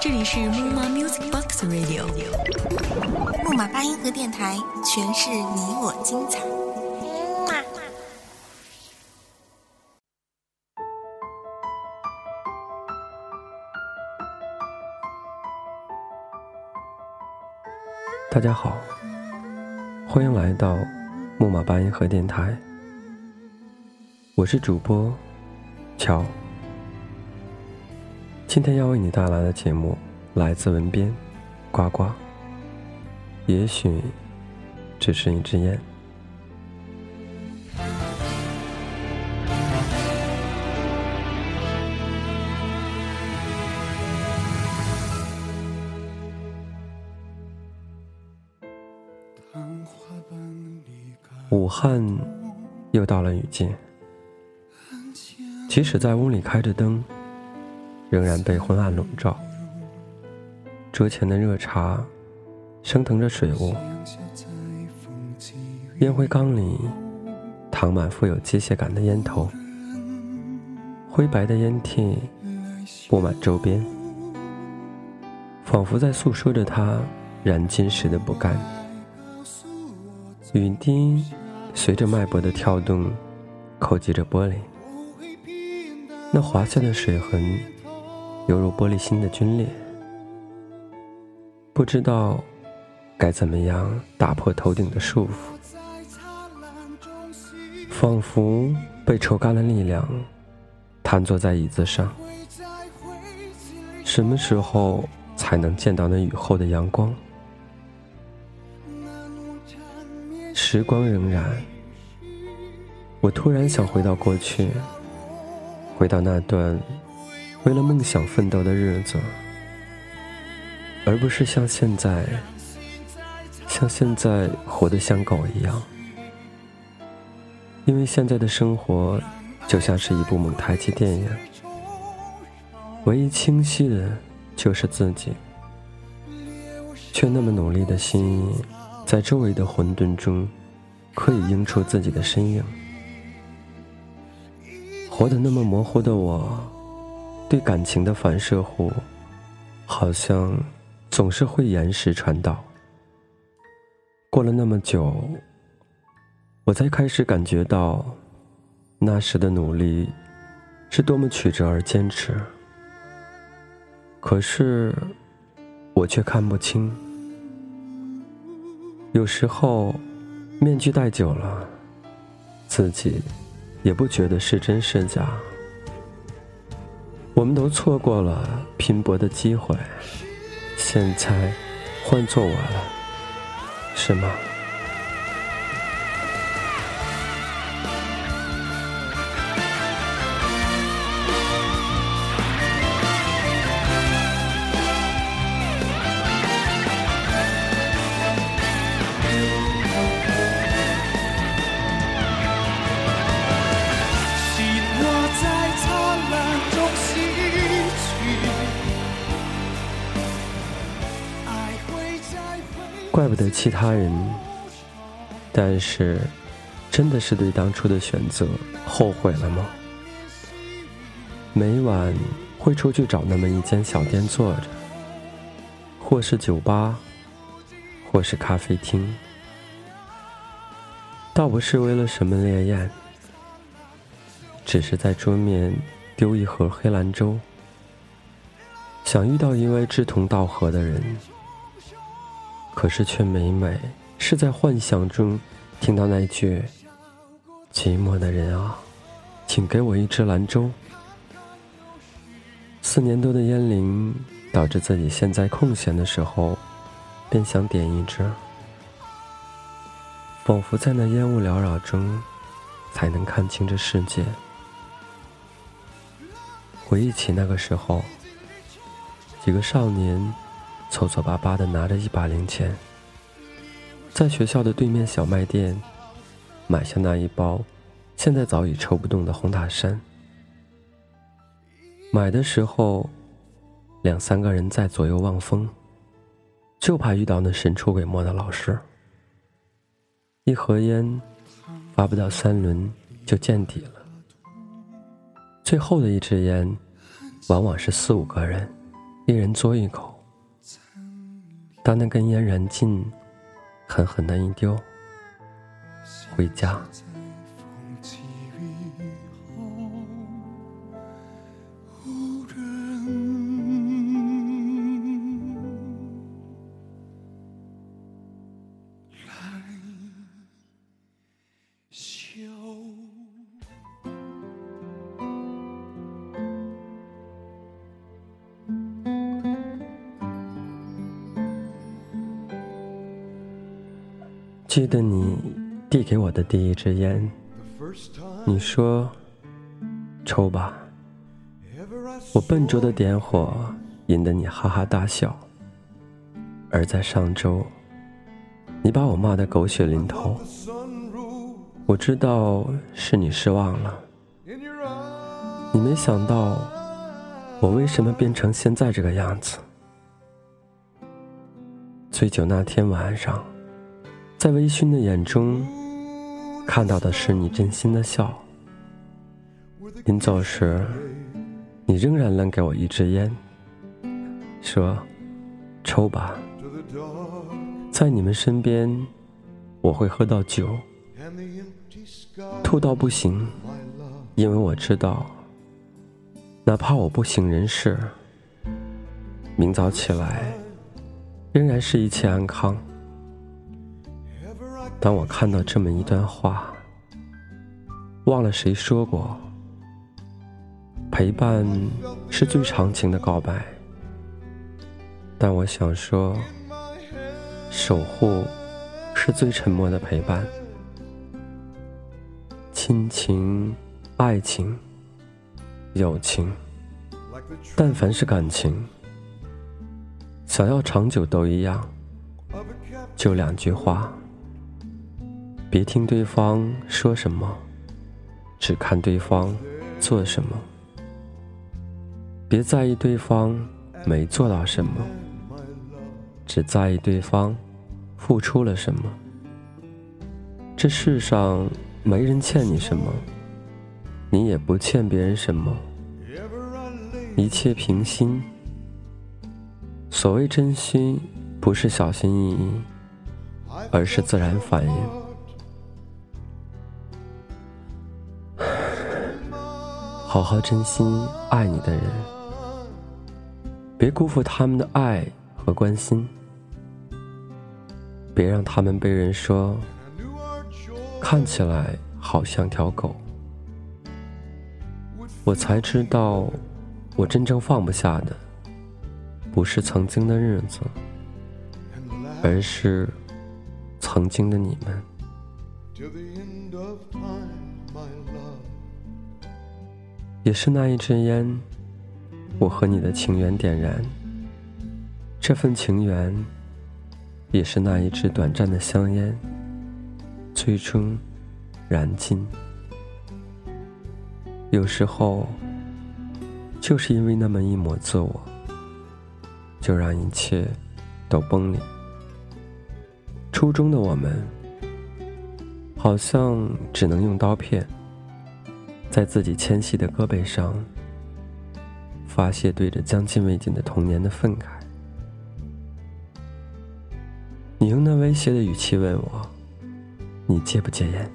这里是木马 Music Box Radio，木马八音盒电台，诠释你我精彩。大家好，欢迎来到木马八音盒电台，我是主播乔。今天要为你带来的节目来自文编呱呱。也许只是一支烟。武汉又到了雨季，即使在屋里开着灯。仍然被昏暗笼罩，桌前的热茶升腾着水雾，烟灰缸里躺满富有机械感的烟头，灰白的烟蒂布满周边，仿佛在诉说着他燃尽时的不甘。雨滴随着脉搏的跳动，叩击着玻璃，那滑下的水痕。犹如玻璃心的皲裂，不知道该怎么样打破头顶的束缚，仿佛被抽干了力量，瘫坐在椅子上。什么时候才能见到那雨后的阳光？时光荏苒，我突然想回到过去，回到那段。为了梦想奋斗的日子，而不是像现在，像现在活得像狗一样。因为现在的生活就像是一部蒙太奇电影，唯一清晰的就是自己，却那么努力的心，在周围的混沌中，可以映出自己的身影。活得那么模糊的我。对感情的反射弧，好像总是会延时传导。过了那么久，我才开始感觉到，那时的努力是多么曲折而坚持。可是，我却看不清。有时候，面具戴久了，自己也不觉得是真是假。我们都错过了拼搏的机会，现在换做我了，是吗？不得其他人，但是，真的是对当初的选择后悔了吗？每晚会出去找那么一间小店坐着，或是酒吧，或是咖啡厅，倒不是为了什么烈焰，只是在桌面丢一盒黑兰州，想遇到一位志同道合的人。可是，却每每是在幻想中听到那句“寂寞的人啊，请给我一支兰州”。四年多的烟龄，导致自己现在空闲的时候，便想点一支，仿佛在那烟雾缭绕中，才能看清这世界。回忆起那个时候，几个少年。凑凑巴巴的拿着一把零钱，在学校的对面小卖店买下那一包现在早已抽不动的红塔山。买的时候，两三个人在左右望风，就怕遇到那神出鬼没的老师。一盒烟发不到三轮就见底了，最后的一支烟往往是四五个人，一人嘬一口。当那根烟燃尽，狠狠的一丢，回家。记得你递给我的第一支烟，你说：“抽吧。”我笨拙的点火，引得你哈哈大笑。而在上周，你把我骂得狗血淋头。我知道是你失望了，你没想到我为什么变成现在这个样子。醉酒那天晚上。在微醺的眼中，看到的是你真心的笑。临走时，你仍然扔给我一支烟，说：“抽吧。”在你们身边，我会喝到酒，吐到不行，因为我知道，哪怕我不省人事，明早起来，仍然是一切安康。当我看到这么一段话，忘了谁说过，陪伴是最长情的告白。但我想说，守护是最沉默的陪伴。亲情、爱情、友情，但凡是感情，想要长久都一样，就两句话。别听对方说什么，只看对方做什么。别在意对方没做到什么，只在意对方付出了什么。这世上没人欠你什么，你也不欠别人什么，一切平心。所谓真心，不是小心翼翼，而是自然反应。好好珍惜爱你的人，别辜负他们的爱和关心，别让他们被人说看起来好像条狗。我才知道，我真正放不下的，不是曾经的日子，而是曾经的你们。也是那一支烟，我和你的情缘点燃。这份情缘，也是那一支短暂的香烟，最终燃尽。有时候，就是因为那么一抹自我，就让一切都崩裂。初中的我们，好像只能用刀片。在自己纤细的胳膊上，发泄对着将近未尽的童年的愤慨。你用那威胁的语气问我：“你戒不戒烟？”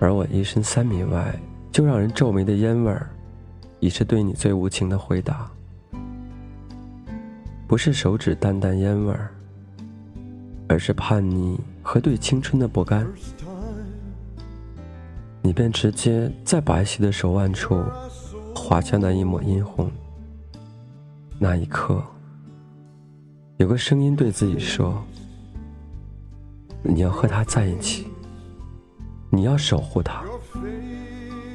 而我一身三米外就让人皱眉的烟味儿，已是对你最无情的回答。不是手指淡淡烟味儿，而是叛逆和对青春的不甘。你便直接在白皙的手腕处划下那一抹殷红。那一刻，有个声音对自己说：“你要和他在一起，你要守护他，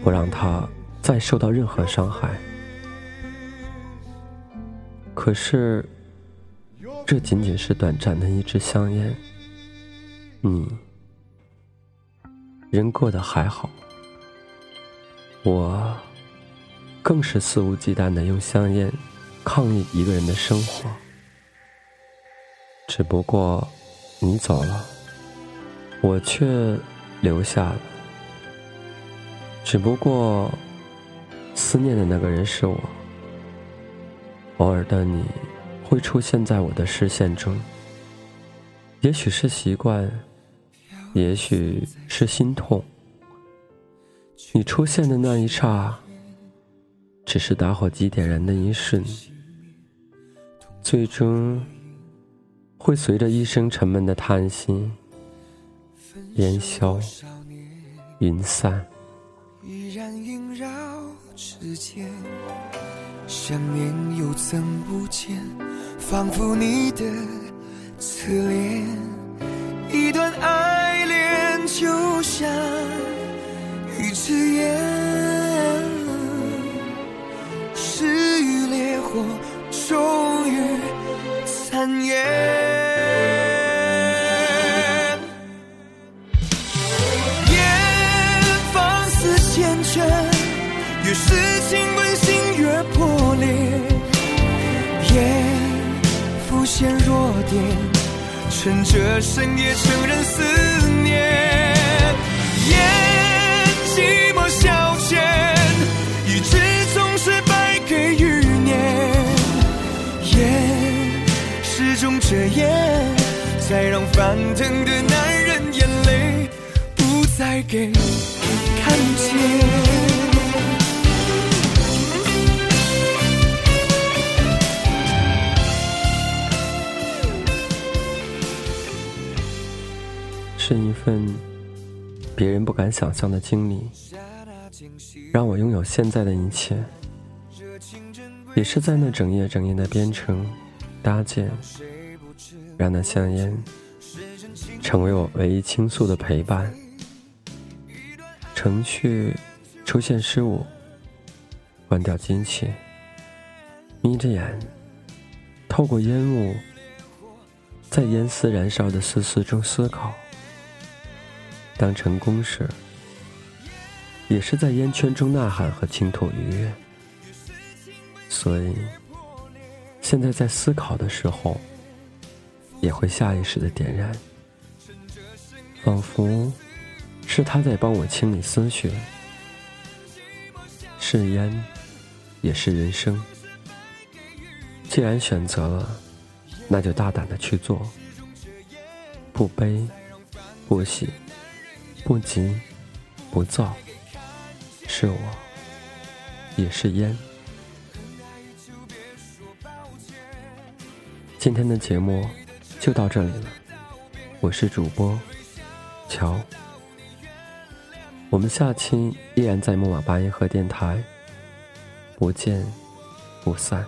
不让他再受到任何伤害。”可是，这仅仅是短暂的一支香烟。你。人过得还好，我更是肆无忌惮的用香烟抗议一个人的生活。只不过你走了，我却留下了。只不过思念的那个人是我。偶尔的你，会出现在我的视线中。也许是习惯，也许是心痛。你出现的那一刹，只是打火机点燃的一瞬，最终会随着一声沉闷的叹息，烟消云散。依然萦绕指尖，想念又怎不见？仿佛你的。此恋，一段爱，就像一支烟，失于烈火，终于残烟。烟放肆缱绻，越是亲吻心越破裂。烟浮现弱点。趁着深夜，承认思念，给看见。是一份别人不敢想象的经历，让我拥有现在的一切。也是在那整夜整夜的编程搭建，让那香烟成为我唯一倾诉的陪伴。程序出现失误，关掉机器，眯着眼，透过烟雾，在烟丝燃烧的丝丝中思考。当成功时，也是在烟圈中呐喊和倾吐愉悦。所以，现在在思考的时候，也会下意识的点燃，仿佛是他在帮我清理思绪。是烟，也是人生。既然选择了，那就大胆的去做，不悲，不喜。不急，不躁，是我，也是烟。今天的节目就到这里了，我是主播乔，我们下期依然在木马八音盒电台，不见不散。